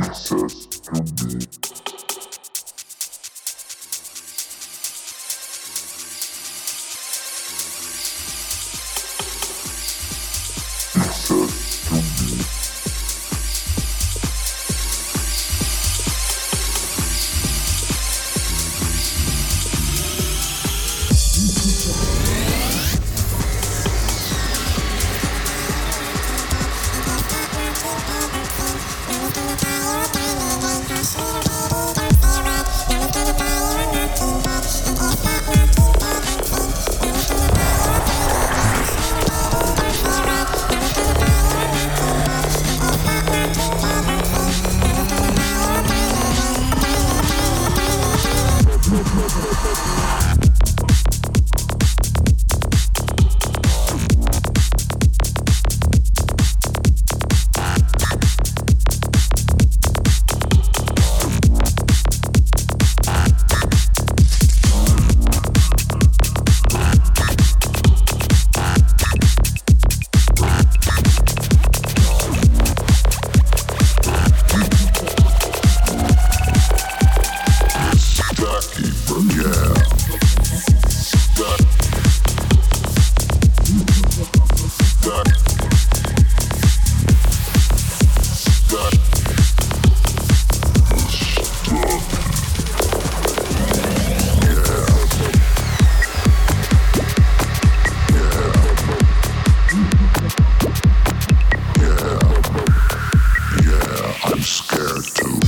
It says to me. Tattoo.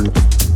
group.